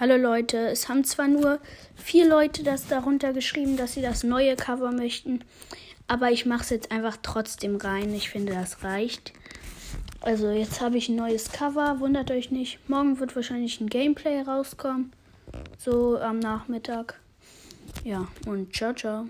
Hallo Leute, es haben zwar nur vier Leute das darunter geschrieben, dass sie das neue Cover möchten, aber ich mache es jetzt einfach trotzdem rein. Ich finde, das reicht. Also jetzt habe ich ein neues Cover, wundert euch nicht. Morgen wird wahrscheinlich ein Gameplay rauskommen, so am Nachmittag. Ja, und ciao, ciao.